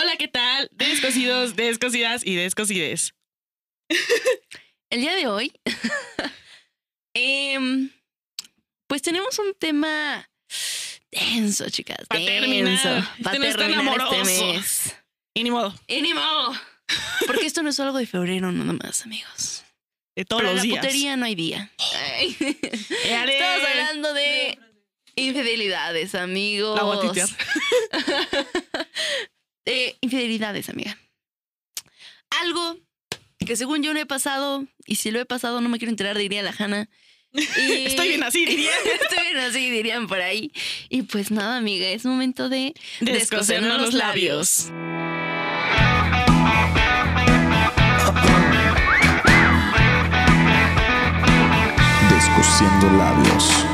Hola, ¿qué tal? Descosidos, descosidas y descosides. El día de hoy, em, pues tenemos un tema denso, chicas. Pa' terminar. denso, Este no terminar este mes. Y ni modo, Y ni modo. Porque esto no es algo de febrero nada más, amigos. de todos Para los la días. putería no hay día. Ay. Estamos hablando de infidelidades, amigos. La voy a de infidelidades, amiga. Algo que según yo no he pasado, y si lo he pasado no me quiero enterar, diría la Hanna. Y- Estoy bien así, diría. Estoy bien así, dirían por ahí. Y pues nada, amiga, es momento de Descosernos los labios. Descosiendo labios.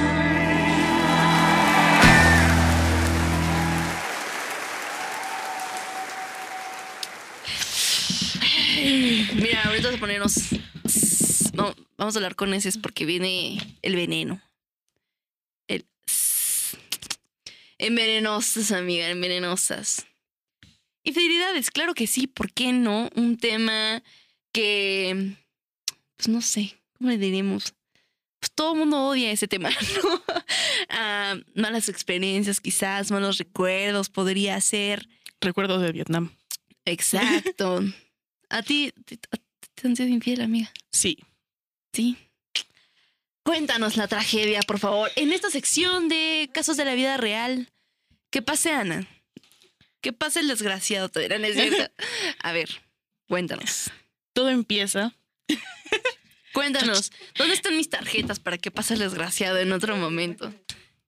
Mira, ahorita vamos a ponernos. No, vamos a hablar con ese porque viene el veneno. El. Envenenosas, amiga, envenenosas. Infidelidades, claro que sí, ¿por qué no? Un tema que. Pues no sé, ¿cómo le diremos? Pues todo el mundo odia ese tema, ¿no? Ah, malas experiencias, quizás, malos recuerdos, podría ser. Recuerdos de Vietnam. Exacto. ¿A ti te, han sido infiel, amiga? Sí. Sí. Cuéntanos la tragedia, por favor. En esta sección de casos de la vida real, ¿qué pase, Ana? ¿Qué pasa el desgraciado? Todavía no es. A ver, cuéntanos. Todo empieza. Cuéntanos, ¿dónde están mis tarjetas para que pase el desgraciado en otro momento?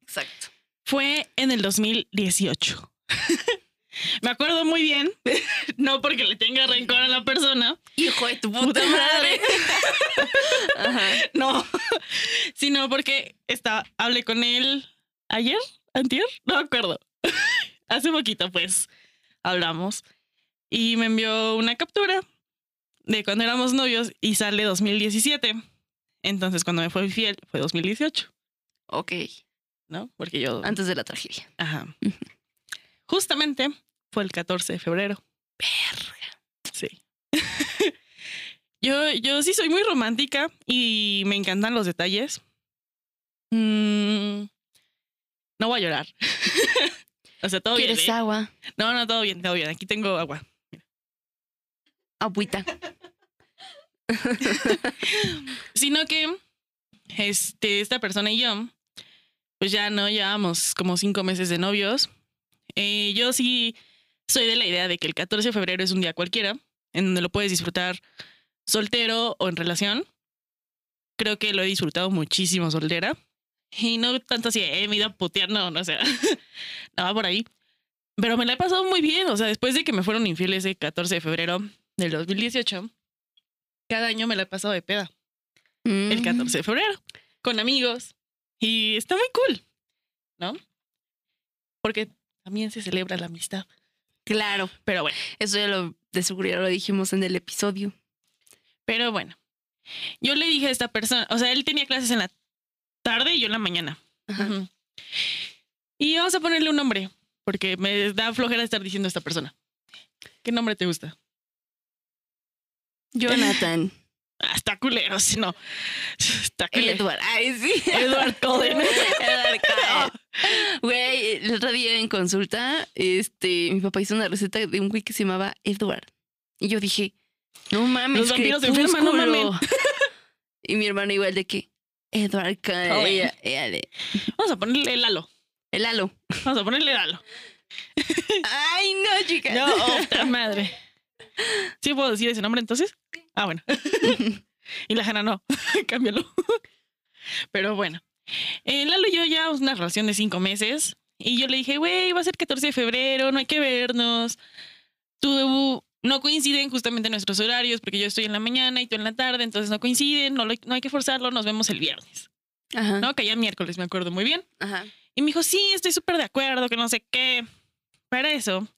Exacto. Fue en el 2018. Me acuerdo muy bien, no porque le tenga rencor a la persona, Hijo de tu puta, puta madre. madre, Ajá. no, sino porque está, hablé con él ayer, antier, no me acuerdo. Hace poquito, pues, hablamos y me envió una captura de cuando éramos novios y sale 2017. Entonces, cuando me fue fiel, fue 2018, Ok, ¿no? Porque yo, antes de la tragedia. ajá. Justamente fue el 14 de febrero. Verga. Sí. yo, yo sí soy muy romántica y me encantan los detalles. Mm, no voy a llorar. o sea, todo bien. ¿Quieres ¿eh? agua? No, no, todo bien, todo bien. Aquí tengo agua. Agüita. Sino que este, esta persona y yo, pues ya no llevamos como cinco meses de novios. Eh, yo sí soy de la idea de que el 14 de febrero es un día cualquiera, en donde lo puedes disfrutar soltero o en relación. Creo que lo he disfrutado muchísimo soltera. Y no tanto así, eh, me he ido a putear, no, no, o sea, no va por ahí. Pero me la he pasado muy bien, o sea, después de que me fueron infieles el 14 de febrero del 2018, cada año me la he pasado de peda el Mm. 14 de febrero con amigos y está muy cool, ¿no? Porque también se celebra la amistad. Claro, Pero bueno, eso ya lo, de seguridad lo dijimos en el episodio. pero bueno. Yo le dije a esta persona, o sea, él tenía clases en la tarde y yo en la mañana. Ajá. Y vamos a ponerle un nombre, porque me da flojera estar diciendo a esta persona. ¿Qué nombre te gusta? Jonathan. Ah, está culero, si no. Está culero. Edward. Ay, sí. Edward Cullen. Edward Cullen. Güey, el otro día en consulta, este, mi papá hizo una receta de un güey que se llamaba Edward. Y yo dije, no mames, Los vampiros se enferman, no mamen. Y mi hermano igual de que, Edward Cullen. Cullen. Ella- ella de, Vamos a ponerle Lalo. el halo. Vamos a ponerle Lalo. Ay, no, chica. No, oh, madre. ¿Sí puedo decir ese nombre entonces? Ah, bueno. y la Jana no. Cámbialo. Pero bueno. Eh, Lalo y yo ya una relación de cinco meses. Y yo le dije, güey, va a ser 14 de febrero, no hay que vernos. Tú no coinciden justamente nuestros horarios porque yo estoy en la mañana y tú en la tarde, entonces no coinciden, no, lo- no hay que forzarlo, nos vemos el viernes. Ajá. ¿No? Que ya miércoles, me acuerdo muy bien. Ajá. Y me dijo, sí, estoy súper de acuerdo, que no sé qué. Para eso,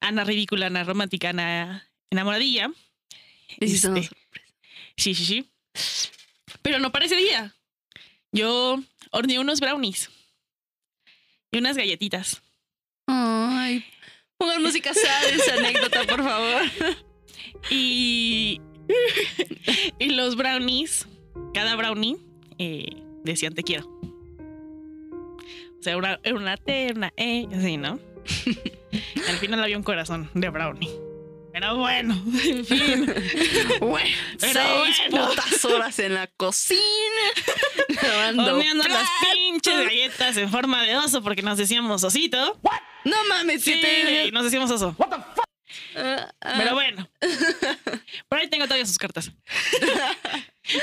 Ana ridícula, Ana romántica, Ana enamoradilla. Les hizo una Este, sí, sí, sí. Pero no para ese día. Yo horneé unos brownies y unas galletitas. Ay, Pongan música sad esa anécdota, por favor. Y, y los brownies, cada brownie eh, decían te quiero. O sea, una, una T, una E, así, ¿no? Al final había un corazón de brownie. Pero bueno, en fin. Bueno, Pero seis bueno. putas horas en la cocina. Lavando Horneando las pinches galletas en forma de oso porque nos decíamos osito. No mames, Sí, siete. nos decíamos oso. Ah, ah. Pero bueno. Por ahí tengo todavía sus cartas.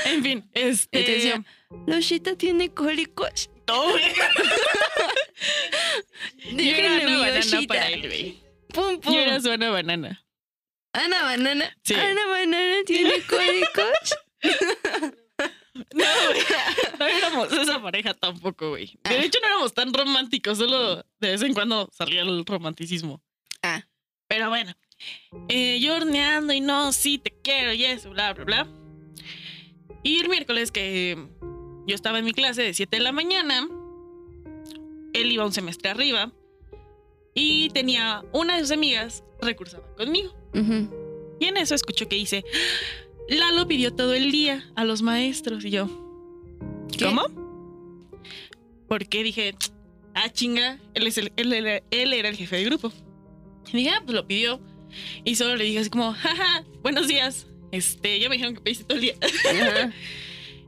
En fin, este. Y te decía, Loshita tiene cólicos. No, güey. Yo era Déjenme una mi banana Loshita. para él, güey. Pum, pum. Yo era su Ana banana. Ana Banana. Sí. Ana Banana tiene cólicos. No, güey. No éramos esa pareja tampoco, güey. De hecho, no éramos tan románticos, solo de vez en cuando salía el romanticismo. Ah. Pero bueno, eh, yo horneando y no, sí, te quiero y eso, bla, bla, bla. Y el miércoles que yo estaba en mi clase de 7 de la mañana, él iba un semestre arriba y tenía una de sus amigas recursaba conmigo. Ujú. Y en eso escucho que dice, Lalo pidió todo el día a los maestros. Y yo, ¿Qué? ¿cómo? Porque dije, ah, chinga, él, es el, él, él era el jefe de grupo. Y dije, ah, pues lo pidió. Y solo le dije así como, jaja, buenos días. Este, ya me dijeron que pediste todo el día. Ajá.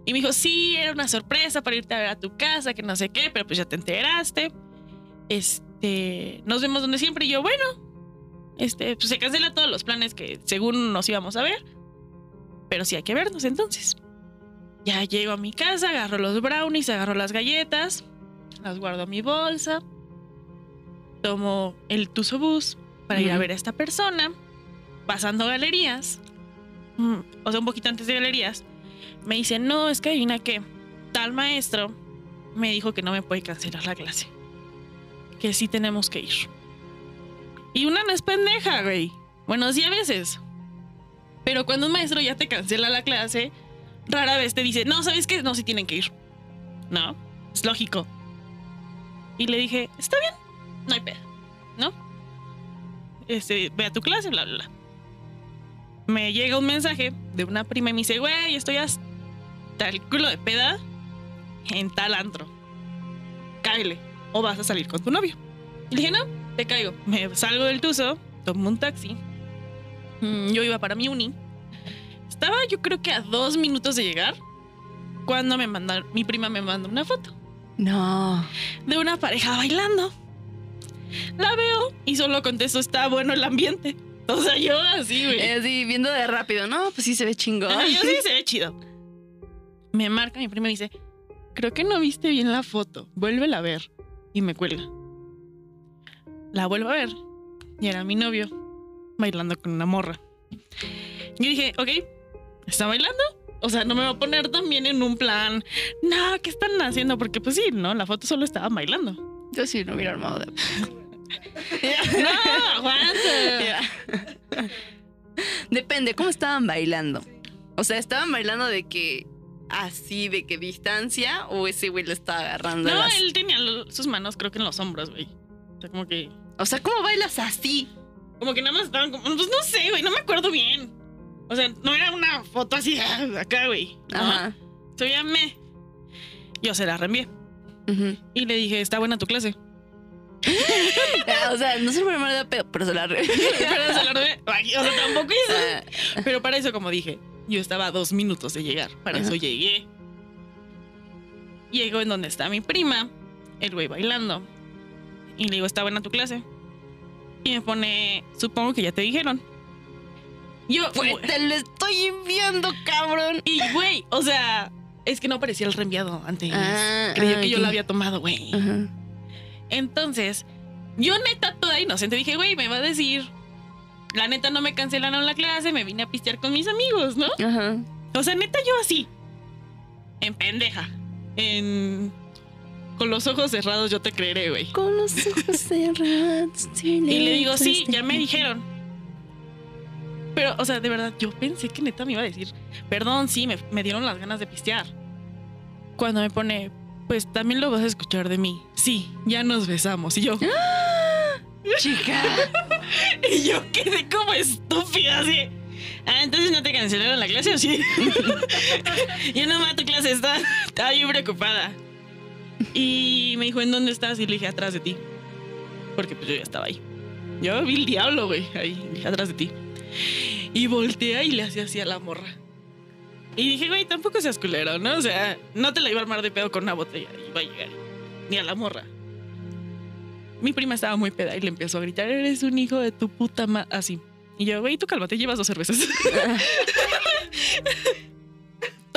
Y me dijo, sí, era una sorpresa para irte a ver a tu casa, que no sé qué, pero pues ya te enteraste. Este, nos vemos donde siempre. Y yo, bueno, este, pues se cancela todos los planes que según nos íbamos a ver. Pero sí hay que vernos entonces. Ya llego a mi casa, agarro los brownies, agarro las galletas, las guardo en mi bolsa, tomo el tusobús para ir a ver a esta persona, pasando galerías, mm, o sea, un poquito antes de galerías, me dice, no, es que adivina que tal maestro me dijo que no me puede cancelar la clase, que sí tenemos que ir. Y una no es pendeja, güey. Bueno, sí a veces. Pero cuando un maestro ya te cancela la clase, rara vez te dice, no, ¿sabes qué? No, sí tienen que ir. No, es lógico. Y le dije, está bien, no hay pedo, ¿no? Este, ve a tu clase, bla, bla, bla. Me llega un mensaje de una prima y me dice, güey, estoy hasta el culo de peda en tal antro. Cáele, o vas a salir con tu novio. Y le dije, no, te caigo. Me salgo del tuzo, tomo un taxi. Mm, Yo iba para mi uni. Estaba yo creo que a dos minutos de llegar cuando me mandaron, mi prima me mandó una foto No. de una pareja bailando. La veo y solo contesto, está bueno el ambiente. O sea, yo así, güey. Eh, Así, viendo de rápido, no, pues sí se ve chingón. Ajá, yo sí se ve chido. Me marca mi prima y me dice, creo que no viste bien la foto, vuélvela a ver. Y me cuelga. La vuelvo a ver. Y era mi novio bailando con una morra. Yo dije, ok, ¿está bailando? O sea, no me va a poner también en un plan, no, ¿qué están haciendo? Porque pues sí, ¿no? La foto solo estaba bailando. Yo sí no hubiera armado de. No, aguanta. Depende, ¿cómo estaban bailando? O sea, ¿estaban bailando de que así, de que distancia? ¿O ese güey le estaba agarrando? No, las- él tenía lo- sus manos creo que en los hombros, güey. O sea, como que... O sea, ¿cómo bailas así? Como que nada más estaban como... Pues no sé, güey, no me acuerdo bien. O sea, no era una foto así ah, acá, güey. ¿no? Ajá. Se veía me. Yo se la reenvié. Ujú. Y le dije, está buena tu clase. O sea, no se fue de pedo, pero se la re... Pero se la reenvié. Ay, O sea, tampoco hice... Ah, Pero para eso, como dije, yo estaba a dos minutos de llegar. Para Ajá. eso llegué. Llego en donde está mi prima, el güey bailando. Y le digo, ¿está buena tu clase? Y me pone, supongo que ya te dijeron. Yo, Pues te lo estoy enviando, cabrón. y güey, o sea, es que no parecía el reenviado antes. Ah, Creyó ah, que yo ok. lo había tomado, güey. Entonces, yo neta toda inocente dije, güey, me va a decir, la neta no me cancelaron la clase, me vine a pistear con mis amigos, ¿no? Ajá. O sea, neta, yo así. En pendeja. En. Con los ojos cerrados, yo te creeré, güey. Con los ojos cerrados. Y le digo, sí, ya me dijeron. Pero, o sea, de verdad, yo pensé que neta me iba a decir, perdón, sí, me, me dieron las ganas de pistear. Cuando me pone, pues también lo vas a escuchar de mí. Sí, ya nos besamos. Y yo, Chica. y yo quedé como estúpida, así. Ah, entonces no te cancelaron la clase o sí. yo no mato clase, estaba, estaba bien preocupada. Y me dijo, ¿en dónde estás? Y le dije, atrás de ti. Porque pues yo ya estaba ahí. Yo vi el diablo, güey, ahí, dije, atrás de ti. Y voltea y le hacía así a la morra. Y dije, güey, tampoco seas culero, ¿no? O sea, no te la iba a armar de pedo con una botella. Iba a llegar. Ni a la morra. Mi prima estaba muy peda y le empezó a gritar, eres un hijo de tu puta madre. Así. Y yo, güey, tú cálmate, llevas dos cervezas.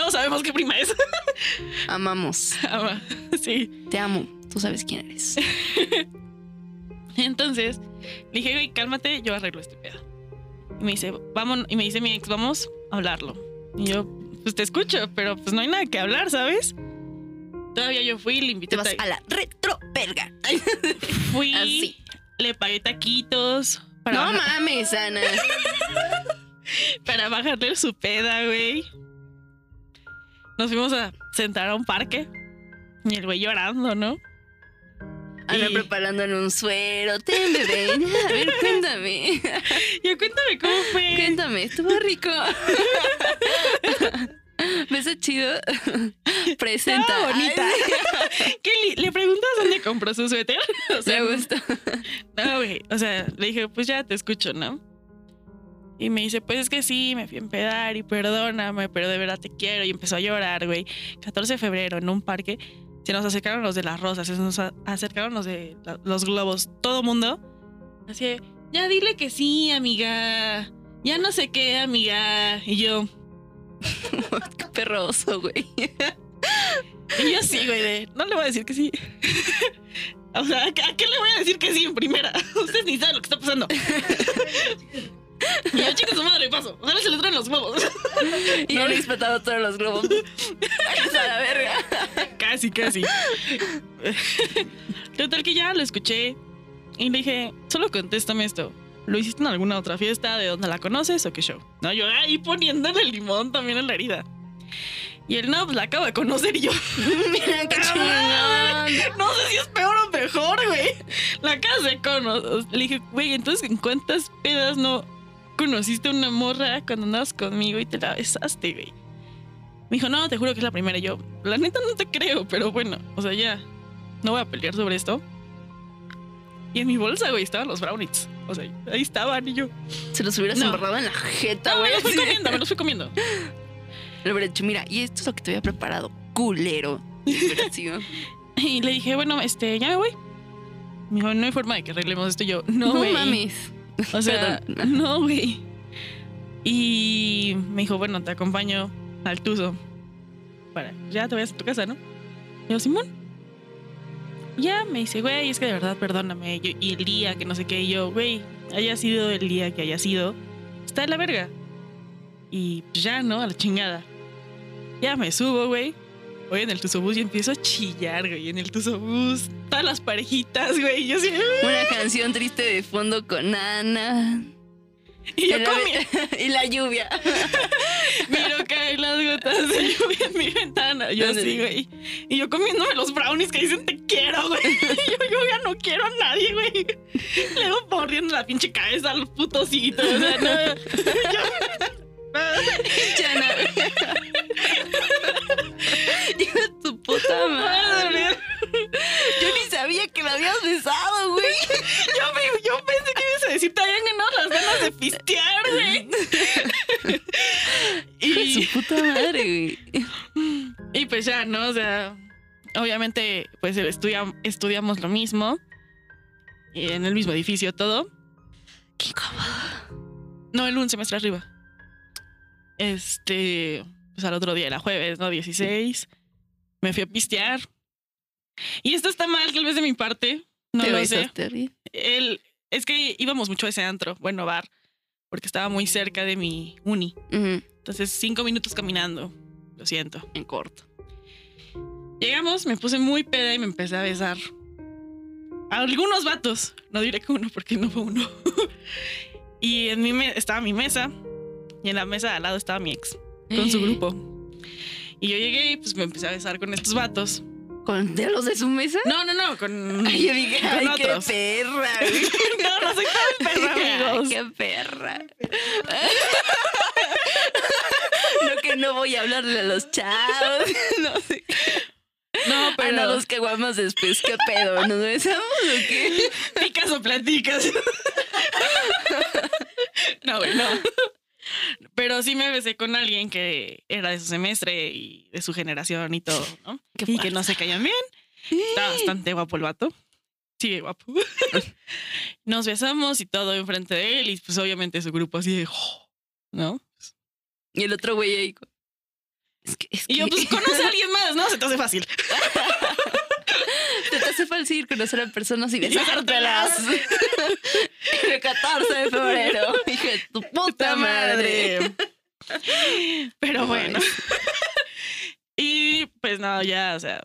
Todos sabemos qué prima es. Amamos. Ama, sí. Te amo. Tú sabes quién eres. Entonces, dije, güey, cálmate, yo arreglo este pedo. Y me dice, vamos, y me dice mi ex, vamos a hablarlo. Y yo, pues te escucho, pero pues no hay nada que hablar, ¿sabes? Todavía yo fui, le invité Te vas a la retro verga. Fui, Así. le pagué taquitos para, No mames, Ana. para bajarle su peda, güey. Nos fuimos a sentar a un parque. Y el güey llorando, ¿no? Ana Y- preparándole un suero. Ten, bebé. A ver, cuéntame. Y cuéntame cómo fue. Cuéntame, estuvo rico. ¿Ves chido? Presenta. Estaba bonita. ¿Qué ¿Le preguntas dónde compró su suéter? O sea, Me gusta. No, güey. O sea, le dije, pues ya te escucho, ¿no? Y me dice, pues es que sí, me fui a empedar y perdóname, pero de verdad te quiero. Y empezó a llorar, güey. 14 de febrero en un parque. Se nos acercaron los de las rosas, se nos acercaron los de la- los globos, todo mundo. Así, ya dile que sí, amiga. Ya no sé qué, amiga. Y yo, Qué perroso, güey. y yo sí, güey, de, no le voy a decir que sí. o sea, ¿a qué, a qué le voy a decir que sí en primera? Ustedes ni saben lo que está pasando. Y yo, chicos, su madre, paso. Ojalá se le traen los huevos. Y no le he explotado todos los globos. A la verga. casi, casi. Total que ya lo escuché y le dije, solo contéstame esto. ¿Lo hiciste en alguna otra fiesta? ¿De dónde la conoces o qué show? No, yo ahí poniéndole el limón también en la herida. Y él, no, pues la acabo de conocer y yo, Mira qué chingón. no sé si es peor o mejor, güey. La acabas de conocer. Le dije, güey, entonces, ¿en cuántas pedas no conociste a una morra cuando andabas conmigo y te la besaste, güey? Me dijo, no, te juro que es la primera. Y yo, la neta no te creo, pero bueno, o sea, ya, no voy a pelear sobre esto. Y en mi bolsa, güey, estaban los brownies. O sea, ahí estaban y yo. Se los hubieras No. embarrado en la jeta, No, me güey. los fui comiendo, me los fui comiendo. Le hubiera dicho, mira, y esto es lo que te había preparado, culero. Y le dije, bueno, este, ya me voy. Me dijo, no hay forma de que arreglemos esto. Y yo, no, No güey. mames. O sea, no, güey. Y me dijo, bueno, te acompaño al Tuzo. Para, ya te vayas a tu casa, ¿no? Y yo, Simón. Ya me dice, güey, es que de verdad, perdóname. Y el día que no sé qué, yo, güey, haya sido el día que haya sido, está de la verga. Y ya, ¿no? A la chingada. Ya me subo, güey. Voy en el Tuzobús y empiezo a chillar, güey. En el Tuzobús, todas las parejitas, güey. y Yo así, Una canción triste de fondo con Ana. y yo comí. y la lluvia. Miro caer las gotas de lluvia en mi ventana. Yo ¿Dónde? sí, güey. Y yo comiéndome los brownies que dicen te quiero, güey. Y yo, yo ya no quiero a nadie, güey. Luego mordiendo la pinche cabeza a los putositos. O sea, no. Chana. Puta madre. Yo ni sabía que la habías besado, güey. Yo, me- yo pensé que ibas a decir, te habían ganado las ganas de pistear, güey. Y, su puta madre, güey. y pues ya, ¿no? O sea, obviamente, pues estudia- estudiamos lo mismo. Y en el mismo edificio, todo. Qué incómodo. No, el un semestre arriba. Este, pues al otro día era jueves, ¿no? 16. Me fui a pistear. Y esto está mal, tal vez de mi parte. No lo sé. El, es que íbamos mucho a ese antro, bueno, bar, porque estaba muy cerca de mi uni. Entonces, cinco minutos caminando. Lo siento. En corto. Llegamos, me puse muy peda y me empecé a besar. A algunos vatos. No diré que uno porque no fue uno. y en mi estaba mi mesa. Y en la mesa de al lado estaba mi ex. Con su grupo. Y yo llegué y pues me empecé a besar con estos vatos. ¿Con de los de su mesa? No, no, no, con, Ay, yo dije, con ay, otros. qué perra. no, no soy tan perra, amigos. Ay, qué perra. No que no voy a hablarle a los chavos. No sé. No, Pero pero a los que guamos después, ¿qué pedo? ¿Nos besamos o qué? picas o platicas. no, güey, no. Pero sí me besé con alguien que era de su semestre y de su generación y todo, ¿no? Qué y que no se caían bien. Está bastante guapo el vato. Sí, guapo. Nos besamos y todo enfrente de él y pues obviamente su grupo así de... "Oh", ¿No? Y el otro güey ahí. Es que, es Y yo que- pues conoce a alguien más, ¿no? Se te hace fácil. Te hace fácil conocer a personas y besártelas. El 14 de febrero. Dije, tu puta madre. madre. Pero bueno. y pues nada, ya, o sea,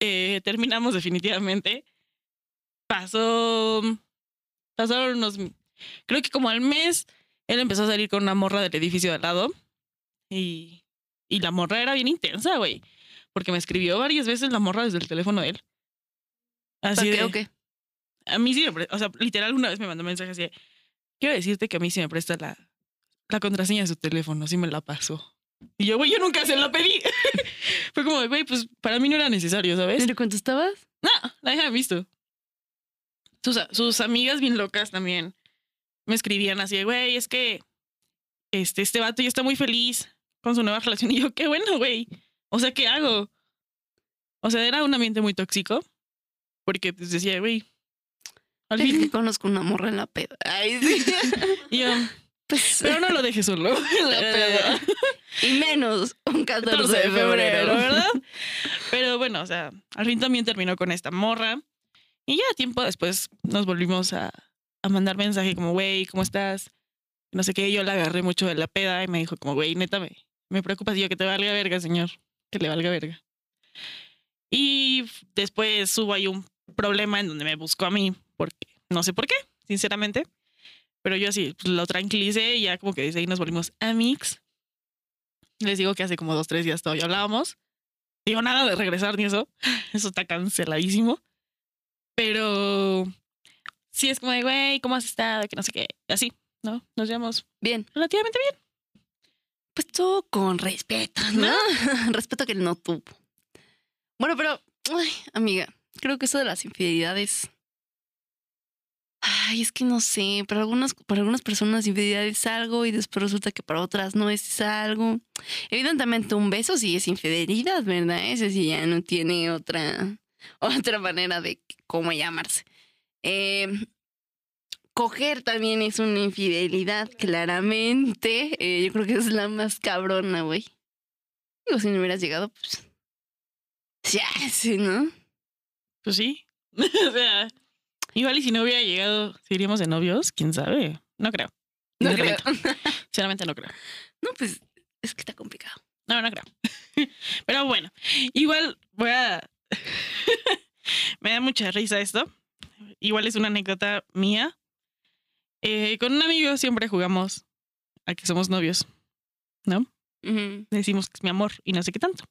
eh, terminamos definitivamente. Pasó, pasaron unos, creo que como al mes, él empezó a salir con una morra del edificio de al lado y, y la morra era bien intensa, güey, porque me escribió varias veces la morra desde el teléfono de él. Así ¿Para de, qué o qué? a mí sí me pre- o sea, literal una vez me mandó un mensaje así de, quiero decirte que a mí sí me presta la, la contraseña de su teléfono, sí me la pasó. Y yo, güey, yo nunca se la pedí. Fue como, güey, pues para mí no era necesario, ¿sabes? ¿Pero cuánto estabas? No, la hija visto. Sus, sus amigas bien locas también me escribían así de, güey, es que este, este vato ya está muy feliz con su nueva relación. Y yo, qué bueno, güey. O sea, ¿qué hago? O sea, era un ambiente muy tóxico. Porque pues decía, güey. Al Es fin. que conozco una morra en la peda. Ay, sí. Y yo, Pues, pero no lo dejes solo. en la peda. y menos un 14, 14 de febrero, ¿verdad? Pero bueno, o sea, al fin también terminó con esta morra. Y ya tiempo después nos volvimos a, a mandar mensaje como, güey, ¿cómo estás? No sé qué, yo la agarré mucho de la peda y me dijo como, güey, neta, me, me preocupa, yo que te valga verga, señor, que le valga verga. Y después hubo ahí un problema en donde me buscó a mí, porque no sé por qué, sinceramente. Pero yo así pues, lo tranquilicé y ya como que desde ahí nos volvimos amigos. Les digo que hace como dos, tres días todavía hablábamos. Digo, nada de regresar ni eso. Eso está canceladísimo. Pero sí es como de, güey, ¿cómo has estado? Que no sé qué. Así, ¿no? Nos llevamos Bien, relativamente bien. Pues todo con respeto, ¿no? respeto que él no tuvo. Bueno, pero, ay, amiga, creo que eso de las infidelidades. Ay, es que no sé, para algunas, para algunas personas infidelidad es algo y después resulta que para otras no es algo. Evidentemente un beso sí es infidelidad, ¿verdad? Ese sí ya no tiene otra, otra manera de cómo llamarse. Eh, coger también es una infidelidad, claramente. Eh, yo creo que es la más cabrona, güey. Digo, si no hubieras llegado, pues. Ya, sí, ¿no? Pues sí. o sea, igual y si no hubiera llegado, ¿seguiríamos de novios? ¿Quién sabe? No creo. No creo. Sinceramente no creo. No, pues es que está complicado. No, no creo. Pero bueno, igual voy a... Me da mucha risa esto. Igual es una anécdota mía. Eh, con un amigo siempre jugamos a que somos novios, ¿no? Decimos que es mi amor y no sé qué tanto.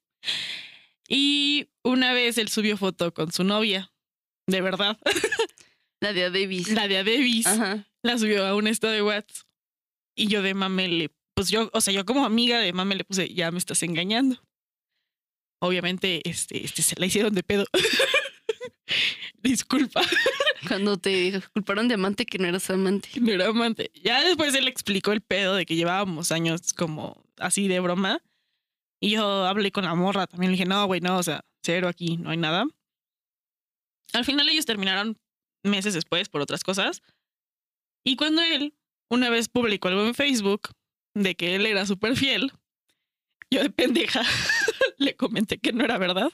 Y una vez él subió foto con su novia, de verdad, La de Davis. la de Davis. Ajá. la subió a un estado de WhatsApp. Y yo de mame le, pues yo, o sea, yo como amiga de mame le puse, ya me estás engañando. Obviamente, este, este, se la hicieron de pedo. Disculpa, Cuando te culparon de amante que no eras amante. no era amante. Ya después él explicó el pedo de que llevábamos años como así de broma. Y yo hablé con la morra también. Le dije, no, güey, no, o sea, cero aquí, no hay nada. Al final ellos terminaron meses después por otras cosas. Y cuando él una vez publicó algo en Facebook de que él era súper fiel, yo de pendeja le comenté que no era verdad,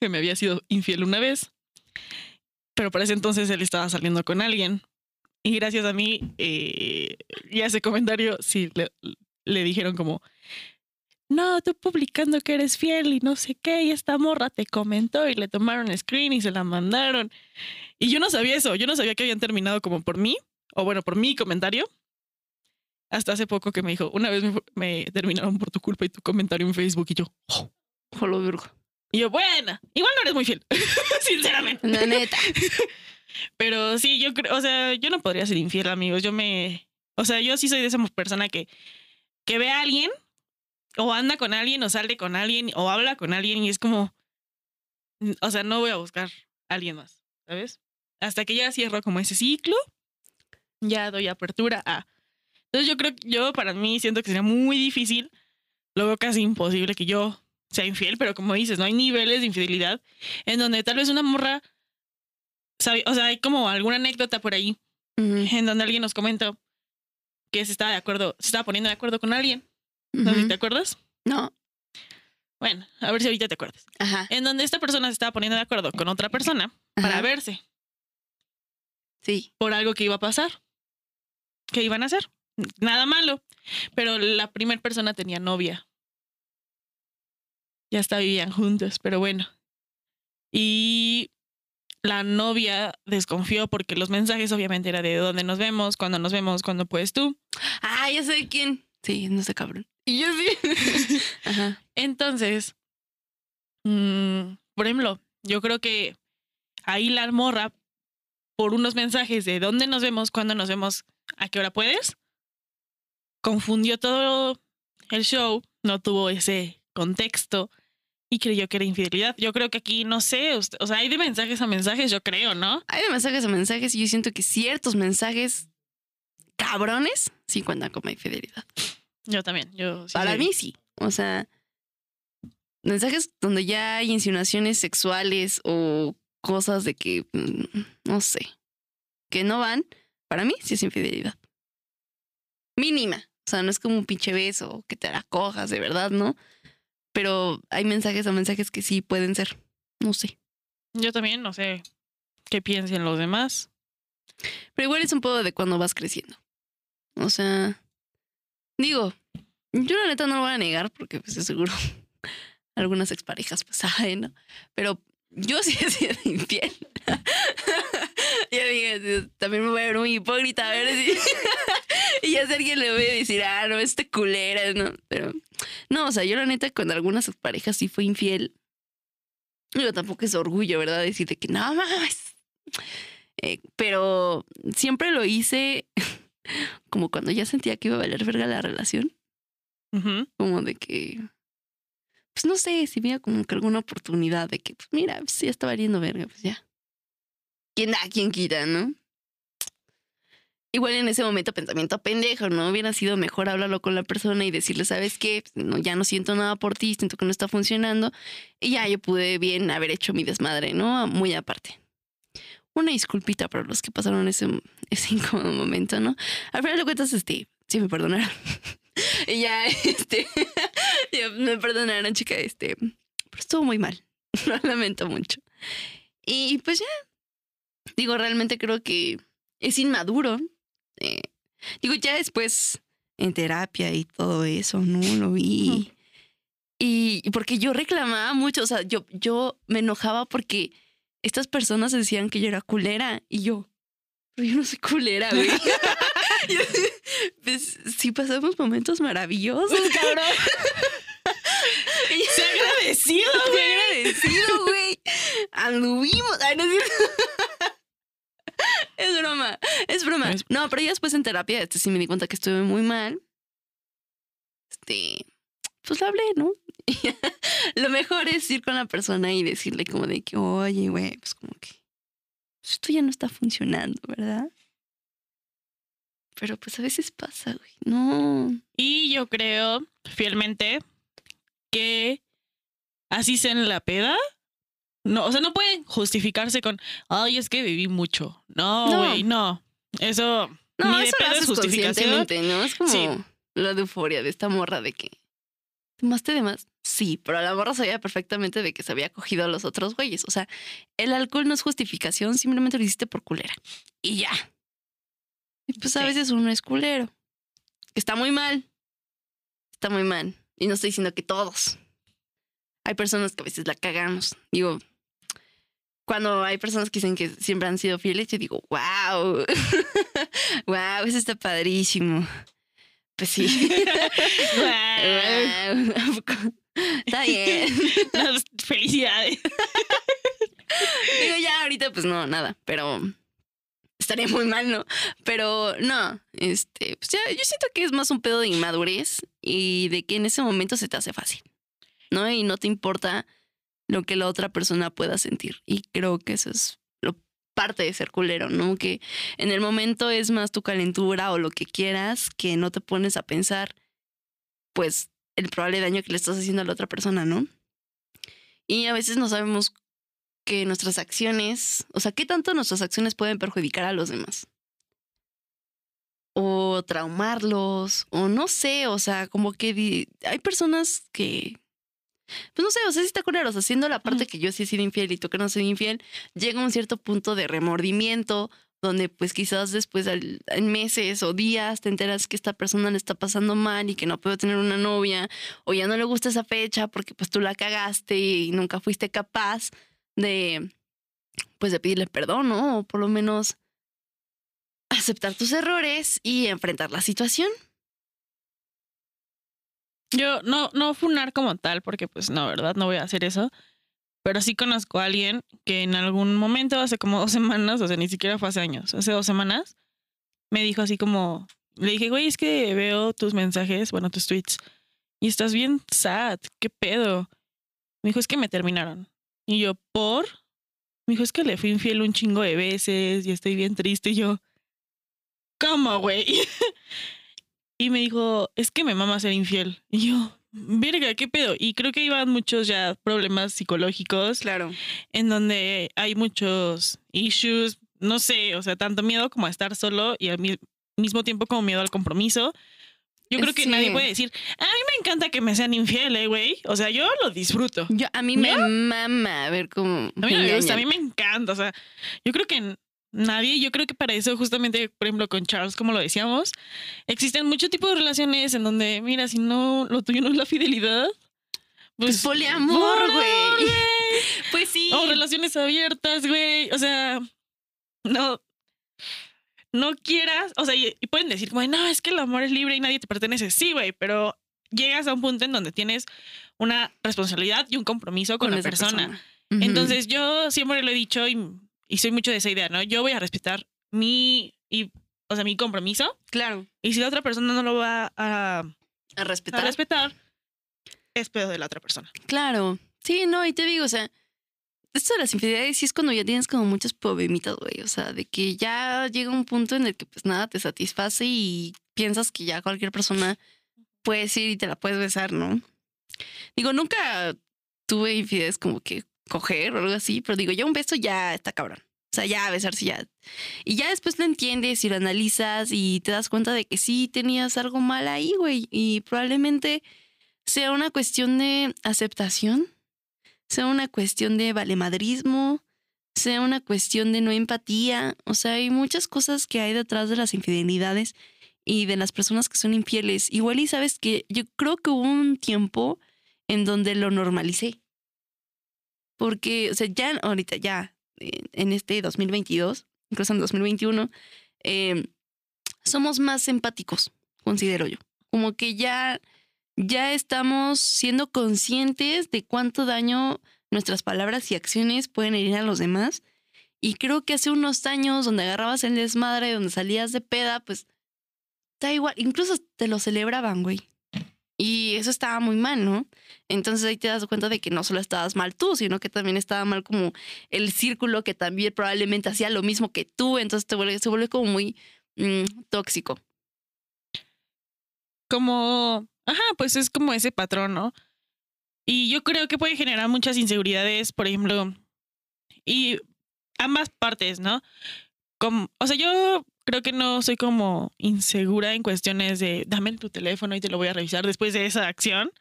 que me había sido infiel una vez. Pero para ese entonces él estaba saliendo con alguien. Y gracias a mí, eh, y a ese comentario, sí, le, dijeron como, no, tú publicando que eres fiel y no sé qué, y esta morra te comentó y le tomaron screen y se la mandaron. Y yo no sabía eso, yo no sabía que habían terminado como por mí, o bueno, por mi comentario. Hasta hace poco que me dijo, una vez me, terminaron por tu culpa y tu comentario en Facebook y yo, oh, Jolo virgo. Y yo, bueno, igual no eres muy fiel, sinceramente. La neta. Pero sí, yo creo, o sea, yo no podría ser infiel, amigos. Yo me, o sea, yo sí soy de esa persona que, que ve a alguien, o anda con alguien, o sale con alguien, o habla con alguien, y es como, o sea, no voy a buscar a alguien más, ¿sabes? Hasta que ya cierro como ese ciclo, ya doy apertura a. Entonces yo creo yo para mí siento que sería muy difícil, lo veo casi imposible que yo sea infiel, pero como dices, no hay niveles de infidelidad en donde tal vez una morra, sabe, o sea, hay como alguna anécdota por ahí en donde alguien nos comentó que se estaba de acuerdo, se estaba poniendo de acuerdo con alguien. Te acuerdas. No. Bueno, a ver si ahorita te acuerdas. Ajá. En donde esta persona se estaba poniendo de acuerdo con otra persona para verse Sí. por algo que iba a pasar. ¿Qué iban a hacer? Nada malo. Pero la primera persona tenía novia. Ya hasta vivían juntos, pero bueno. Y la novia desconfió porque los mensajes obviamente era de dónde nos vemos, cuándo nos vemos, cuándo puedes tú. Ah, ya sé de quién. Sí, no sé, cabrón. Y yo sí. Ajá. Entonces, mm, por ejemplo, yo creo que ahí la morra, por unos mensajes de dónde nos vemos, cuándo nos vemos, a qué hora puedes, confundió todo el show, no tuvo ese contexto y creyó que era infidelidad. Yo creo que aquí, no sé, usted- o sea, hay de mensajes a mensajes, yo creo, ¿no? Hay de mensajes a mensajes y yo siento que ciertos mensajes cabrones sí cuentan como infidelidad. Yo también, yo sí Para soy- mí sí. O sea, mensajes donde ya hay insinuaciones sexuales o cosas de que, mm, no sé, que no van, para mí sí es infidelidad. Mínima. O sea, no es como un pinche beso que te la cojas, de verdad, ¿no? Pero hay mensajes a mensajes que sí pueden ser. No sé. Yo también, no sé qué piensen los demás. Pero igual es un poco de cuando vas creciendo. O sea, digo, yo la neta no lo voy a negar porque pues seguro algunas exparejas pues saben, ¿no? Pero yo sí he sido infiel. ya dije, también me voy a ver muy hipócrita, a ver si... y ya si alguien le voy a decir, ah, no, este culera, ¿no? Pero no, o sea, yo la neta con algunas exparejas sí fui infiel. Digo, tampoco es orgullo, ¿verdad? Decir de que no mames. Eh, pero siempre lo hice como cuando ya sentía que iba a valer verga la relación. Como de que, pues no sé, si veía como que alguna oportunidad de que, pues mira, pues ya está valiendo verga, pues ya. ¿Quién da, quién quita, no? Igual en ese momento pensamiento pendejo, ¿no? Hubiera sido mejor hablarlo con la persona y decirle, ¿sabes qué? Ya no siento nada por ti, siento que no está funcionando. Y ya yo pude bien haber hecho mi desmadre, ¿no? Muy aparte. Una disculpita para los que pasaron ese, ese incómodo momento, ¿no? Al final de cuentas, este, sí me perdonaron. y ya, este, me perdonaron, chica, este, pero estuvo muy mal. Lo lamento mucho. Y pues ya, digo, realmente creo que es inmaduro. Eh, digo, ya después en terapia y todo eso, ¿no? Lo vi. Y, y porque yo reclamaba mucho, o sea, yo, yo me enojaba porque estas personas decían que yo era culera y yo, pero yo no soy culera, güey. Pues sí pasamos momentos maravillosos, cabrón. ¡Se agradecido, Estoy güey! agradecido, güey. Anduvimos. Ay, no es. Es broma, es broma. No, pero ya después en terapia, este sí me di cuenta que estuve muy mal. Este, pues hablé, ¿no? lo mejor es ir con la persona y decirle como de que, oye, güey, pues como que pues esto ya no está funcionando, ¿verdad? Pero pues a veces pasa, güey. No. Y yo creo fielmente que así sea en la peda. No, o sea, no pueden justificarse con, ay, es que viví mucho. No, güey, no. Eso No, ni de eso lo es justificación. ¿no? Es como Sí. la de euforia de esta morra de que tomaste de más. Sí, pero la morra sabía perfectamente de que se había cogido a los otros güeyes. O sea, el alcohol no es justificación, simplemente lo hiciste por culera. Y ya. Y pues a veces uno es culero. Que está muy mal. Está muy mal. Y no estoy diciendo que todos. Hay personas que a veces la cagamos. Digo, cuando hay personas que dicen que siempre han sido fieles, yo digo, wow, wow, eso está padrísimo. Pues sí. ¿a poco? Está bien. Las felicidades. Digo, ya ahorita, pues no, nada, pero estaría muy mal, ¿no? Pero no, este, pues ya, yo siento que es más un pedo de inmadurez y de que en ese momento se te hace fácil, ¿no? Y no te importa lo que la otra persona pueda sentir. Y creo que eso es lo parte de ser culero, ¿no? Que en el momento es más tu calentura o lo que quieras, que no te pones a pensar, pues, el probable daño que le estás haciendo a la otra persona, ¿no? Y a veces no sabemos que nuestras acciones, o sea, qué tanto nuestras acciones pueden perjudicar a los demás. O traumarlos, o no sé, o sea, como que hay personas que, pues no sé, o sea, si está culero, o sea, haciendo la parte que yo sí he sido infiel y tú que no soy infiel, llega un cierto punto de remordimiento donde pues quizás después al- en meses o días te enteras que esta persona le está pasando mal y que no puede tener una novia o ya no le gusta esa fecha porque pues tú la cagaste y nunca fuiste capaz de pues de pedirle perdón, ¿no? O por lo menos aceptar tus errores y enfrentar la situación. Yo no, no funar como tal, porque pues no, ¿verdad? No voy a hacer eso. Pero sí conozco a alguien que en algún momento, hace como dos semanas, o sea, ni siquiera fue hace años, hace dos semanas, me dijo así como, le dije, güey, es que veo tus mensajes, bueno, tus tweets, y estás bien sad, ¿qué pedo? Me dijo, es que me terminaron. Y yo, ¿por? Me dijo, es que le fui infiel un chingo de veces y estoy bien triste. Y yo, ¿cómo, güey? y me dijo, es que me mama ser infiel. Y yo, verga, ¿qué pedo? Y creo que iban muchos ya problemas psicológicos Claro. en donde hay muchos issues, no sé, o sea, tanto miedo como a estar solo y al mi- mismo tiempo como miedo al compromiso. Yo creo que Sí. nadie puede decir, a mí me encanta que me sean infiel, eh, güey. O sea, yo lo disfruto. Yo, a mí me mama ver cómo. A mí me gusta, a mí me encanta. O sea, yo creo que nadie, yo creo que para eso, justamente, por ejemplo, con Charles, como lo decíamos, existen muchos tipos de relaciones en donde, mira, si no, lo tuyo no es la fidelidad. Pues poliamor, poliamor, güey. Pues sí. O relaciones abiertas, güey. O sea, no. No quieras. O sea, y, y pueden decir, como, no, es que el amor es libre y nadie te pertenece. Sí, güey, pero llegas a un punto en donde tienes una responsabilidad y un compromiso con, la esa persona. Ujú. Entonces, yo siempre lo he dicho y, y soy mucho de esa idea, ¿no? Yo voy a respetar mi, y, o sea, mi compromiso. Claro. Y si la otra persona no lo va a, A a respetar. respetar, es pedo de la otra persona. Claro. Sí, no, y te digo, o sea, esto de las infidelidades sí es cuando ya tienes como muchos problemitas, güey. O sea, de que ya llega un punto en el que pues nada te satisface y piensas que ya cualquier persona puedes ir y te la puedes besar, ¿no? Digo, nunca tuve infidelidades como que coger o algo así, pero digo, ya un beso ya está cabrón. O sea, ya besarse ya. Y ya después lo entiendes y lo analizas y te das cuenta de que sí tenías algo mal ahí, güey. Y probablemente sea una cuestión de aceptación, sea una cuestión de valemadrismo, sea una cuestión de no empatía. O sea, hay muchas cosas que hay detrás de las infidelidades y de las personas que son infieles. Igual y sabes que yo creo que hubo un tiempo en donde lo normalicé. Porque, o sea, ya ahorita, ya eh, en este 2022, incluso en 2021, eh, somos más empáticos, considero yo. Como que ya, ya estamos siendo conscientes de cuánto daño nuestras palabras y acciones pueden herir a los demás. Y creo que hace unos años, donde agarrabas el desmadre, donde salías de peda, pues da igual, incluso te lo celebraban, güey. Y eso estaba muy mal, ¿no? Entonces ahí te das cuenta de que no solo estabas mal tú, sino que también estaba mal como el círculo que también probablemente hacía lo mismo que tú. Entonces te vuelve, se vuelve como muy mm, tóxico. como, ajá, pues es como ese patrón, ¿no? Y yo creo que puede generar muchas inseguridades, por ejemplo, y ambas partes, ¿no? Como, o sea, yo creo que no soy como insegura en cuestiones de dame tu teléfono y te lo voy a revisar después de esa acción.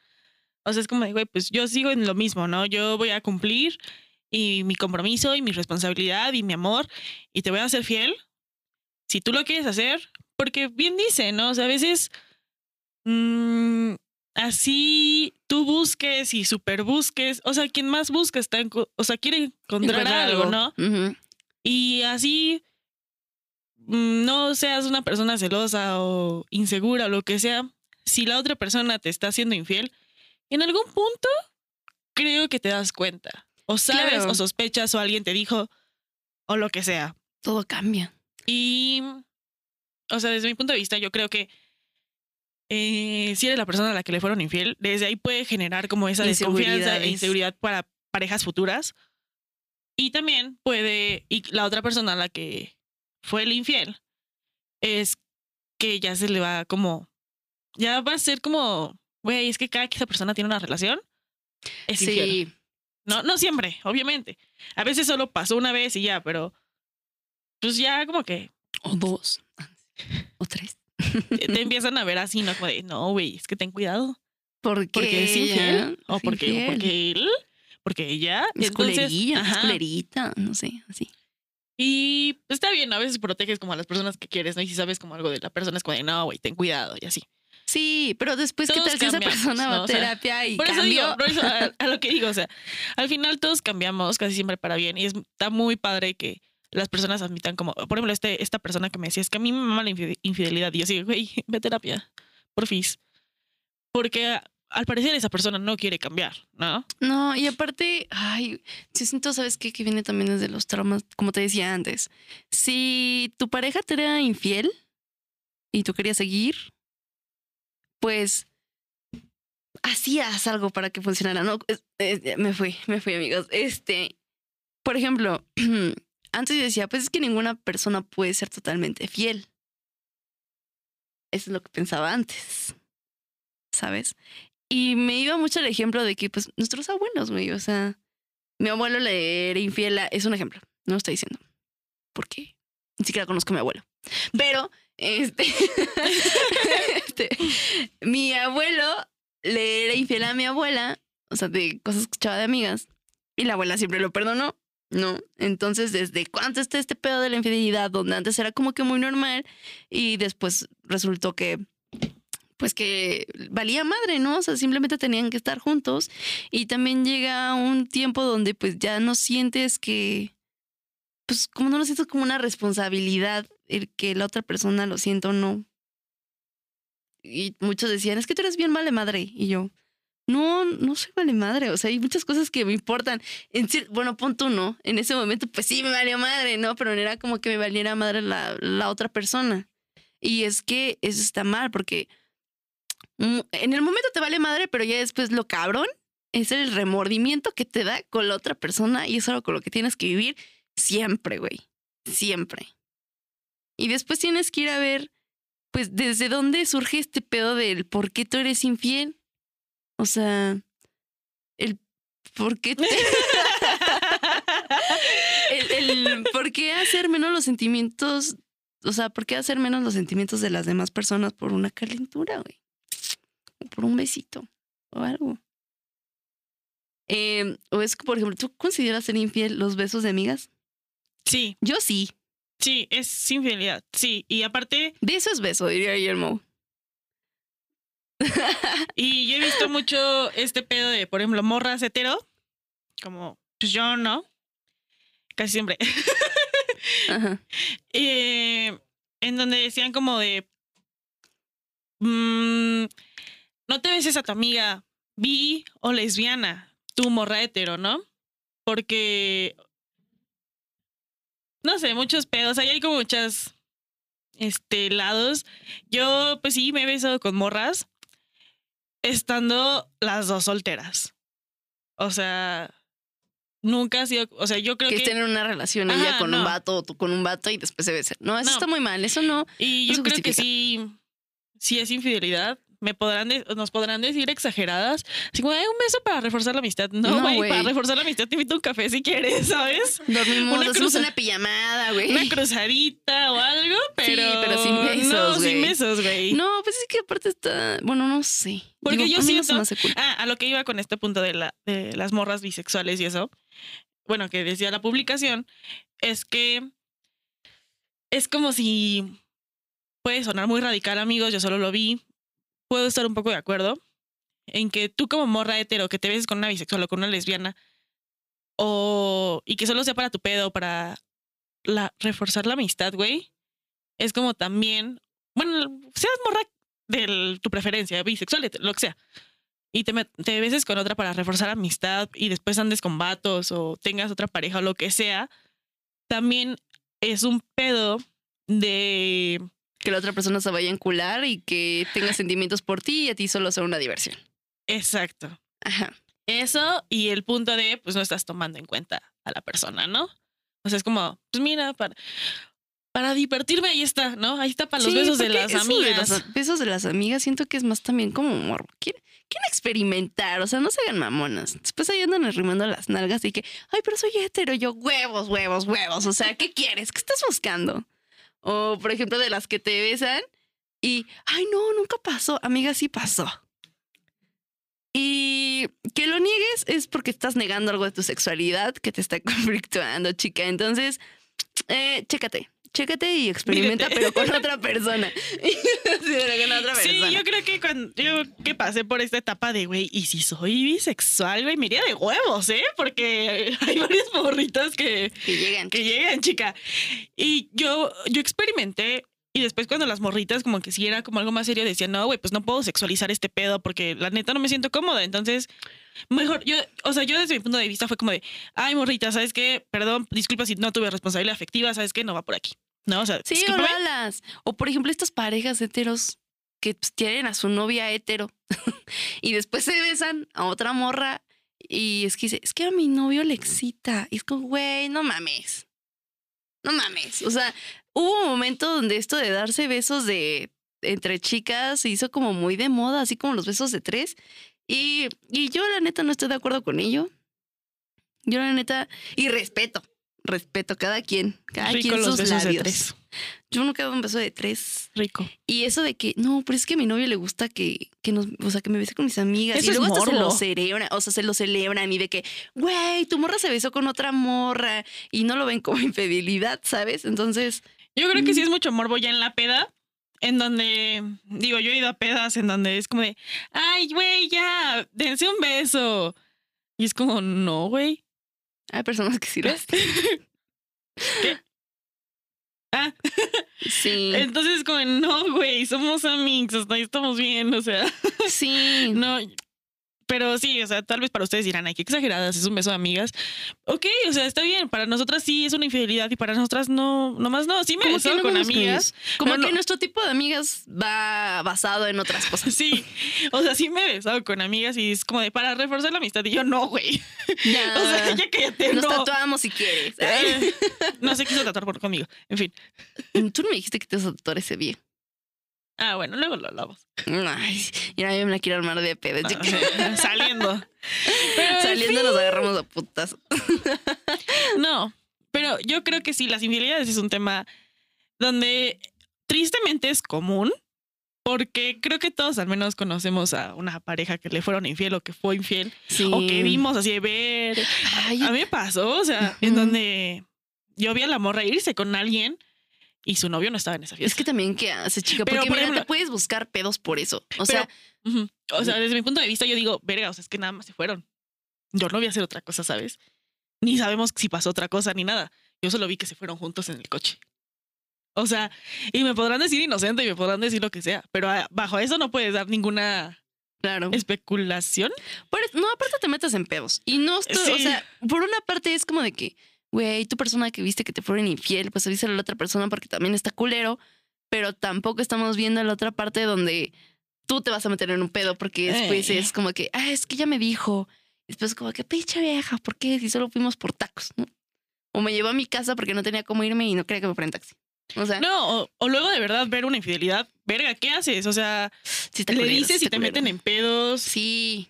O sea, es como de, güey, pues yo sigo en lo mismo, ¿no? Yo voy a cumplir y mi compromiso y mi responsabilidad y mi amor y te voy a ser fiel si tú lo quieres hacer, porque bien dice, ¿no? O sea, a veces mm, así tú busques y super busques, o sea, quien más busca está, en o sea, quiere encontrar, Encontrar algo, ¿no? Ujú. Y así no seas una persona celosa o insegura o lo que sea, si la otra persona te está haciendo infiel, en algún punto creo que te das cuenta. O sabes, Claro. o sospechas, o alguien te dijo, o lo que sea. Todo cambia. Y, o sea, desde mi punto de vista, yo creo que eh, si eres la persona a la que le fueron infiel, desde ahí puede generar como esa desconfianza e inseguridad para parejas futuras. Y también puede, y la otra persona a la que fue el infiel, es que ya se le va como, ya va a ser como, güey, es que cada que esa persona tiene una relación, es infiel. Sí. No, no siempre, obviamente. A veces solo pasó una vez y ya, pero pues ya como que O dos. O tres. te te empiezan a ver así, ¿no? Como de, no, güey, es que ten cuidado. ¿Por qué Porque es ella infiel. O porque, infiel? porque él, porque ella. Es Entonces, culerilla, es culerita, no sé, así. Y pues, está bien, a veces proteges como a las personas que quieres, ¿no? Y si sabes como algo de la persona es como de, no, güey, ten cuidado y así. Sí, pero después, ¿qué Todos tal si esa persona va ¿no? a O sea, terapia y Por eso digo, por eso a, a lo que digo, o sea, al final todos cambiamos casi siempre para bien y es, está muy padre que las personas admitan como, por ejemplo, este, esta persona que me decía, es que a mí me mama la infi- infidelidad y yo sí, güey, ve a terapia, porfis. Porque al parecer esa persona no quiere cambiar, ¿no? No, y aparte, ay, yo siento, ¿sabes qué? Que viene también desde los traumas, como te decía antes. Si tu pareja te era infiel y tú querías seguir, pues hacías algo para que funcionara, ¿no? Me fui, me fui, amigos. Este, por ejemplo, antes yo decía, pues es que ninguna persona puede ser totalmente fiel. Eso es lo que pensaba antes, ¿sabes? Y me iba mucho el ejemplo de que, pues, nuestros abuelos, güey, o sea, mi abuelo le era infiel, a- es un ejemplo, no lo estoy diciendo, porque ni siquiera conozco a mi abuelo. Pero, este, este, mi abuelo le era infiel a mi abuela, o sea, de cosas que escuchaba de amigas, y la abuela siempre lo perdonó, ¿no? Entonces, ¿desde cuánto está este pedo de la infidelidad? Donde antes era como que muy normal, y después resultó que pues que valía madre, ¿no? O sea, simplemente tenían que estar juntos y también llega un tiempo donde pues ya no sientes que, pues como no lo sientes como una responsabilidad el que la otra persona lo sienta o no. Y muchos decían, es que tú eres bien vale madre. Y yo, no, no soy vale madre. O sea, hay muchas cosas que me importan. En bueno, pon tú, ¿no? En ese momento, pues sí me valió madre, ¿no? Pero no era como que me valiera madre la, la otra persona. Y es que eso está mal porque en el momento te vale madre, pero ya después lo cabrón es el remordimiento que te da con la otra persona y es algo con lo que tienes que vivir siempre, güey. Siempre. Y después tienes que ir a ver, pues, desde dónde surge este pedo del por qué tú eres infiel. O sea, el por qué el por qué hacer menos los sentimientos, o sea, por qué hacer menos los sentimientos de las demás personas por una calentura, güey. O por un besito o algo. Eh, o es por ejemplo, ¿tú consideras ser infiel los besos de amigas? Sí, Yo sí. sí, es infidelidad. Sí, y aparte, Beso es beso, diría Guillermo. y yo he visto mucho este pedo de, por ejemplo, morras hetero, como, pues yo no, casi siempre. Ajá. eh, en donde decían como de mm, no te beses a tu amiga bi o lesbiana, tu morra hetero, ¿no? Porque no sé, muchos pedos, ahí hay como muchas este lados. Yo pues sí me he besado con morras estando las dos solteras. O sea, nunca ha sido, o sea, yo creo Que que, es tener una relación Ajá, ella con no. un vato o tú con un vato y después se besan. No, eso No. está muy mal. Eso no. Y yo creo que sí, sí es infidelidad. Me podrán nos podrán decir exageradas. Así como, "Ay, un beso para reforzar la amistad. No, güey, para reforzar la amistad te invito a un café si quieres, ¿sabes? Dormimos, Una hacemos cruza- una pijamada, güey. Una cruzadita o algo, pero. pero sin besos, No, sin besos, güey. No, pues es que aparte está. Bueno, no sé. Porque yo no siento- cool. Ah, a lo que iba con este punto de, la, de las morras bisexuales y eso. Bueno, que decía la publicación, es que es como si puede sonar muy radical, amigos. Yo solo lo vi. Puedo estar un poco de acuerdo en que tú, como morra hetero, que te beses con una bisexual o con una lesbiana, o y que solo sea para tu pedo, para reforzar la amistad, güey, es como también, bueno, seas morra de tu preferencia, bisexual, hetero, lo que sea y te, te beses con otra para reforzar amistad y después andes con vatos o tengas otra pareja o lo que sea, también es un pedo de Que la otra persona se vaya a encular y que tenga sentimientos por ti y a ti solo sea una diversión. exacto. Ajá. Eso y el punto de, pues no estás tomando en cuenta a la persona, ¿no? O sea, es como, pues mira, para, para divertirme ahí está, ¿no? Ahí está para los Sí, besos de las amigas. los besos de las amigas siento que es más también como morbo. Quieren, quieren experimentar, o sea, no se hagan mamonas. Después ahí andan arrimando las nalgas y que, ay, pero soy hetero. Yo, huevos, huevos, huevos. O sea, ¿qué quieres? ¿Qué estás buscando? O, por ejemplo, de las que te besan y, ay, no, nunca pasó. Amiga, sí pasó. Y que lo niegues es porque estás negando algo de tu sexualidad que te está conflictuando, chica. Entonces, eh, chécate, chécate y experimenta, pero con otra persona. Sí, pero con otra Sí, persona. yo creo que cuando yo que pasé por esta etapa de, güey, y si soy bisexual, güey, me iría de huevos, ¿eh? Porque hay varias morritas que, Que llegan. que llegan, chica. Y yo, yo experimenté y después cuando las morritas como que si era como algo más serio decían, no, güey, pues no puedo sexualizar este pedo porque la neta no me siento cómoda. Entonces, mejor, yo, o sea, yo desde mi punto de vista fue como de, ay, morrita, ¿sabes qué? Perdón, disculpa si no tuve responsabilidad afectiva, ¿sabes qué? No va por aquí. No, o sea, Sí, o discúlpame. hablas. O por ejemplo, estas parejas heteros que pues, tienen a su novia hetero y después se besan a otra morra y es que dice, es que a mi novio le excita. Y es como, güey, no mames. No mames. O sea, hubo un momento donde esto de darse besos de entre chicas se hizo como muy de moda, así como los besos de tres. Y, y yo la neta no estoy de acuerdo con ello. Yo la neta, y respeto, respeto cada quien, cada Rico quien sus labios. tres. Yo nunca he dado un beso de tres. Rico. Y eso de que, no, pero es que a mi novio le gusta que, que nos, o sea, que me bese con mis amigas. Eso y luego hasta se lo celebran, o sea, se lo celebran y de que, güey, tu morra se besó con otra morra y no lo ven como infidelidad, ¿sabes? Entonces, Yo creo que sí Mm. es mucho morbo ya en la peda, en donde, digo, yo he ido a pedas en donde es como de, ay, güey, ya, dense un beso. Y es como, no, güey. Hay personas que sí lo hacen. Ah, Sí, entonces es como, no, güey, somos amigos, hasta ahí estamos bien, o sea, sí. no. Pero sí, o sea, tal vez para ustedes dirán, ay, qué exageradas, es un beso de amigas. Ok, o sea, está bien, para nosotras sí es una infidelidad y para nosotras no, nomás no, sí me besado no con amigas. Como que no. nuestro tipo de amigas va basado en otras cosas. Sí, o sea, sí me he besado con amigas y es como de para reforzar la amistad. Y yo, no, güey. Ya, O sea, ya cállate, nos no. tatuamos si quieres. Eh, no se quiso tatuar conmigo. En fin. Tú no me dijiste que te vas a tatuar ese bien. Ah, bueno, luego lo hablamos. Ay, ya yo me la quiero armar de pedo. No, sea, saliendo. Pero, Saliendo nos agarramos a putas. No, pero yo creo que sí, las infidelidades es un tema donde tristemente es común. Porque creo que todos al menos conocemos a una pareja que le fueron infiel o que fue infiel Sí. o que vimos así de ver. Ay, A mí me pasó, o sea, en donde yo vi a la morra irse con alguien y su novio no estaba en esa fiesta. es que también qué hace, chica. Pero, Porque por mira, ejemplo- te puedes buscar pedos por eso. O sea. O sea, desde mi punto de vista, yo digo, verga, o sea, es que nada más se fueron. Yo no voy a hacer otra cosa, ¿sabes? Ni sabemos si pasó otra cosa ni nada. Yo solo vi que se fueron juntos en el coche. O sea, y me podrán decir inocente y me podrán decir lo que sea, pero ah, bajo eso no puedes dar ninguna claro. especulación. Por- no, aparte te metes en pedos. Y no estoy, o sea, por una parte es como de que, güey, tu persona que viste que te fueron infiel, pues avísale a la otra persona porque también está culero. Pero tampoco estamos viendo la otra parte donde tú te vas a meter en un pedo porque después Eh. es como que, ah, es que ya me dijo. Después como que, pinche vieja, ¿por qué? Si solo fuimos por tacos, ¿no? O me llevó a mi casa porque no tenía cómo irme y no quería que me fuera en taxi. O sea, No, o, o luego de verdad ver una infidelidad, verga, ¿qué haces? O sea, sí está le dices sí está te meten en pedos. Sí.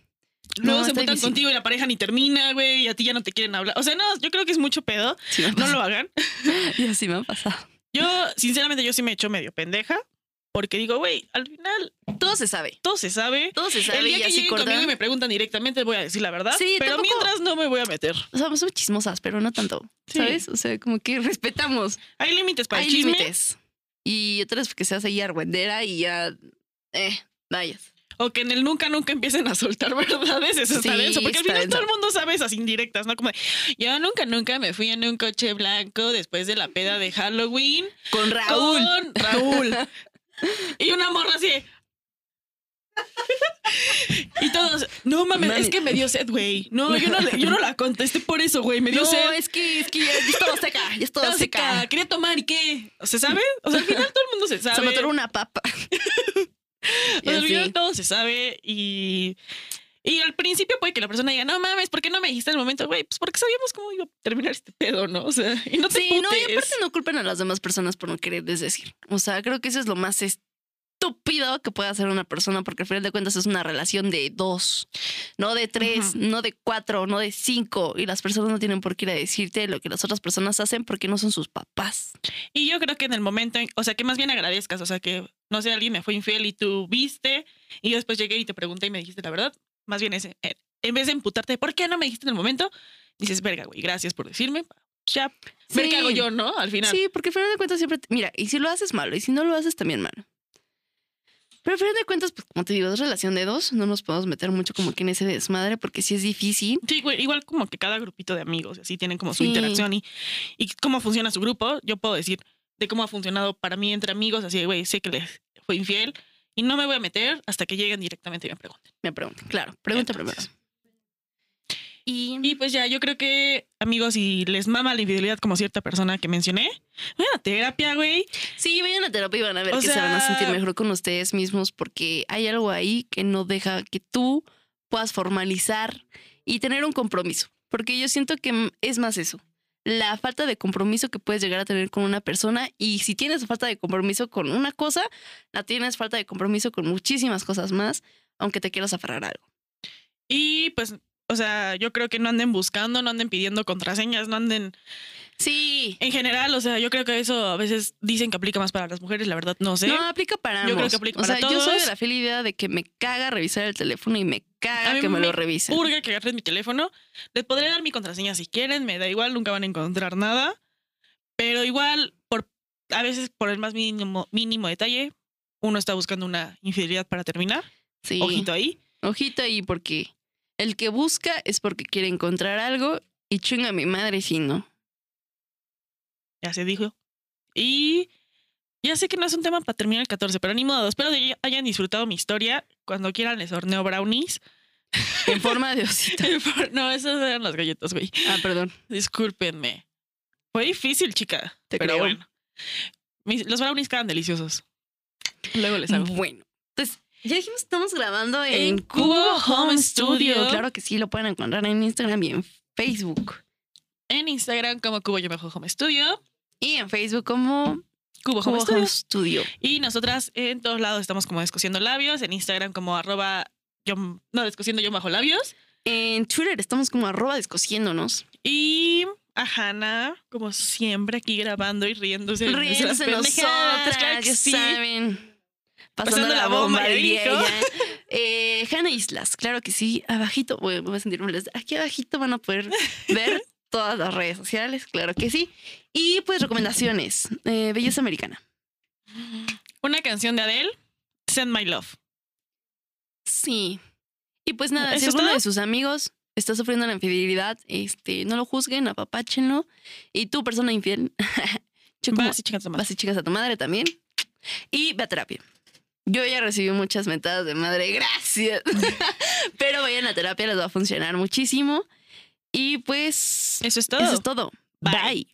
Luego No, se juntan difícil. contigo y la pareja ni termina, güey, y a ti ya no te quieren hablar. O sea, no, yo creo que es mucho pedo. Sí No lo hagan. Y así me ha pasado. Yo, sinceramente, yo sí me he hecho medio pendeja. Porque digo, güey, al final Todo se sabe. todo se sabe. Todo se sabe el día y que así lleguen cortan. conmigo y me preguntan directamente, voy a decir la verdad. Sí, pero tampoco- mientras no me voy a meter. O sea, somos chismosas, pero no tanto. Sí. ¿Sabes? O sea, como que respetamos. Hay límites para Hay el chisme. límites. Y otras que seas ahí argüendera y ya. Eh, vayas. O que en el nunca, nunca empiecen a soltar verdades. Eso está Sí, denso. Porque al está final todo el mundo sabe esas indirectas, ¿no? Como de, yo nunca, nunca me fui en un coche blanco después de la peda de Halloween. Con Raúl. Con Raúl. y una morra así. Y todos, no mames, es que me dio sed, güey. No, yo no, yo no la contesté por eso, güey. Me dio No, sed. es que, es que ya, ya estaba seca, ya estaba seca. seca, Quería tomar y qué. ¿Se sabe? O sea, al final todo el mundo se sabe. Se me atoró una papa. Todo se sabe y. Y al principio puede que la persona diga, no mames, ¿por qué no me dijiste en el momento? Güey, pues porque sabíamos cómo iba a terminar este pedo, ¿no? O sea, y no te Sí, no, y aparte no culpen a las demás personas por no quererles decir. O sea, creo que eso es lo más estúpido que puede hacer una persona, porque al final de cuentas es una relación de dos, no de tres, no de cuatro, no de cinco. Y las personas no tienen por qué ir a decirte lo que las otras personas hacen porque no son sus papás. Y yo creo que en el momento, en- o sea, que más bien agradezcas, o sea, que no sé, alguien me fue infiel y tú viste y yo después llegué y te pregunté y me dijiste la verdad, más bien ese, eh, en vez de emputarte, ¿por qué no me dijiste en el momento? Dices, verga, güey, gracias por decirme. Ya, ver qué hago Sí. yo, ¿no? Al final. Sí, porque al final de cuentas siempre, te- mira, y si lo haces malo, y si no lo haces también malo. Pero al final de cuentas, pues como te digo, es relación de dos, no nos podemos meter mucho como que en ese desmadre porque sí es difícil. Sí, güey, igual como que cada grupito de amigos, así tienen como su Sí. interacción y, y cómo funciona su grupo. Yo puedo decir de cómo ha funcionado para mí entre amigos, así, de, güey, sé que les fue infiel y no me voy a meter hasta que lleguen directamente y me pregunten. Me preguntan, claro, pregunta Entonces, primero. Y, Y pues ya, yo creo que, amigos, si les mama la infidelidad como cierta persona que mencioné, vayan a terapia, güey. sí, vayan a terapia y van a ver O que se van a sea- sentir mejor con ustedes mismos porque hay algo ahí que no deja que tú puedas formalizar y tener un compromiso. Porque yo siento que es más eso. La falta de compromiso que puedes llegar a tener con una persona y si tienes falta de compromiso con una cosa, la tienes falta de compromiso con muchísimas cosas más, aunque te quieras aferrar a algo. Y pues, o sea, yo creo que no anden buscando, no anden pidiendo contraseñas, no anden Sí. en general, o sea, yo creo que eso a veces dicen que aplica más para las mujeres, la verdad no sé. No, aplica para Yo creo que aplica o sea, para yo soy de todos. la fiel idea de que me caga revisar el teléfono y me caga A mí que me, me lo revisen. Purga que agarren mi teléfono. Les podré dar mi contraseña si quieren, me da igual, nunca van a encontrar nada. Pero igual, por a veces por el más mínimo, mínimo detalle, uno está buscando una infidelidad para terminar. Sí. Ojito ahí. Ojito ahí porque el que busca es porque quiere encontrar algo y chinga mi madre si no. Ya se dijo. Y ya sé que no es un tema para terminar el 14, pero ni modo. Espero que hayan disfrutado mi historia. Cuando quieran les horneo brownies. En forma de osito. no, esas eran las galletas, güey. Ah, perdón. Discúlpenme. Fue difícil, chica. Te pero creo. bueno. Mis- los brownies quedan deliciosos. Luego les hago. Bueno, pues ya dijimos que estamos grabando en, En Cubo Home Studio. Claro que sí, lo pueden encontrar en Instagram y en Facebook. En Instagram como Cubo Yo Home Studio. Y en Facebook como Cubo Cubo Home Home Studio. Studio. Y nosotras en todos lados estamos como descosiendo labios. En Instagram como arroba yo, no, descosiendo yo bajo labios. En Twitter estamos como arroba descosiéndonos. Y a Hannah, como siempre, aquí grabando y riéndose. Riéndose nosotras, claro que sí. saben. Pasando, Pasando la bomba, bomba, diría ella. Eh, Hanna Islas, claro que sí. Abajito, voy, voy a sentir un Aquí abajito van a poder ver todas las redes sociales, claro que sí. Y pues recomendaciones. Eh, Belleza Americana. Una canción de Adele, Send My Love. Sí. Y pues nada, si ¿Eso es alguno todo? de sus amigos está sufriendo la infidelidad, este, no lo juzguen, apapáchenlo. Y tú, persona infiel, Vas y chingas tu madre. vas y chicas a tu madre también. Y ve a terapia. Yo ya recibí muchas mentadas de madre, gracias. Pero vayan a terapia, les va a funcionar muchísimo. Y pues, Eso es todo. eso es todo. Bye. Bye.